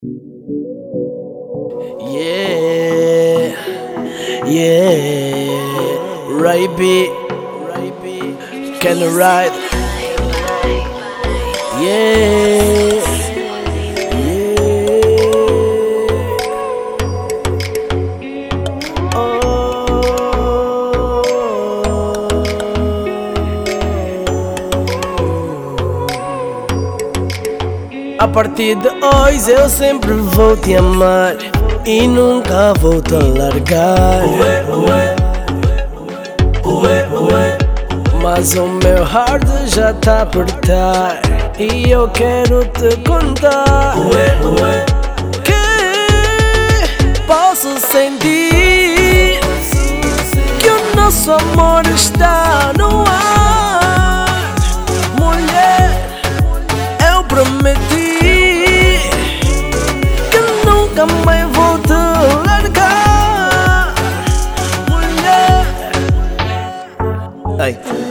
Yeah, yeah, right beat, can ride, yeah, yeah. A partir de hoje eu sempre vou te amar e nunca vou te largar. Mas o meu heart já tá a apertar e eu quero te contar que posso sentir que o nosso amor está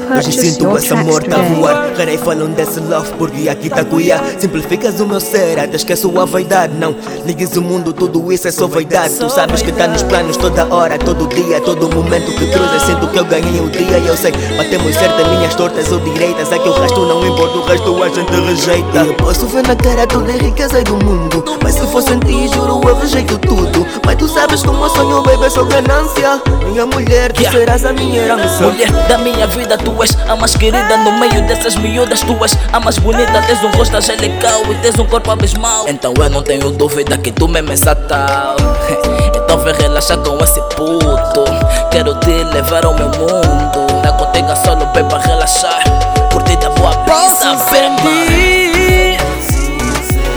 Ai, hoje sinto tracks amor a voar Carei falam desse love porque aqui tá cuia Simplificas o meu ser, até esqueço a vaidade Não, ligues o mundo, tudo isso é só vaidade Tu sabes que tá nos planos toda hora, todo dia Todo momento que cruzas, sinto que eu ganhei o dia E eu sei, batemos certo em linhas tortas ou direitas que o resto não importa, o resto a gente rejeita E eu posso ver na cara toda a riqueza do mundo. Mas se fosse em ti, juro, eu rejeito tudo Mas tu sabes como eu sonho, baby, só ganância Minha mulher, tu Yeah. serás a minha herança. Mulher da minha vida, tu és a mais querida No meio dessas miúdas, tu és a mais bonita Tens um rosto angelical e tens um corpo abismal. Então eu não tenho dúvida que tu mesmo és a tal Então vem relaxar com esse puto. Quero te levar ao meu mundo. Na contigo solo bem pra relaxar. Curtir a boa brisa, sentir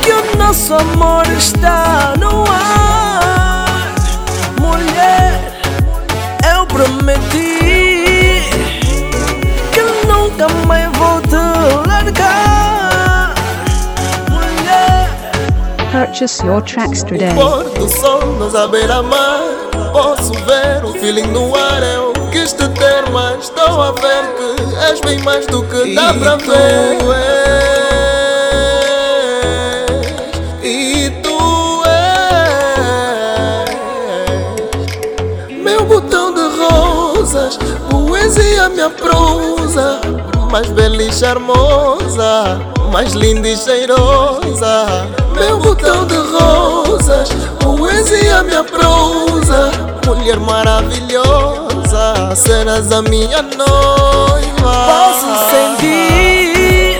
que o nosso amor está no ar, mulher. Eu prometi Purchase your tracks today. pôr do sol nos beira-mar Posso ver o feeling no ar. Eu quis te ter, mas estou a ver que És bem mais do que dá E pra tu? ver. E tu és Meu botão de rosas Poesia, minha prosa Mais bela e charmosa Mais linda e cheirosa. Meu botão de rosas Poesia, minha prosa. Mulher maravilhosa Serás a minha noiva. Posso sentir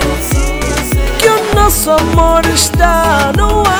que o nosso amor está no ar,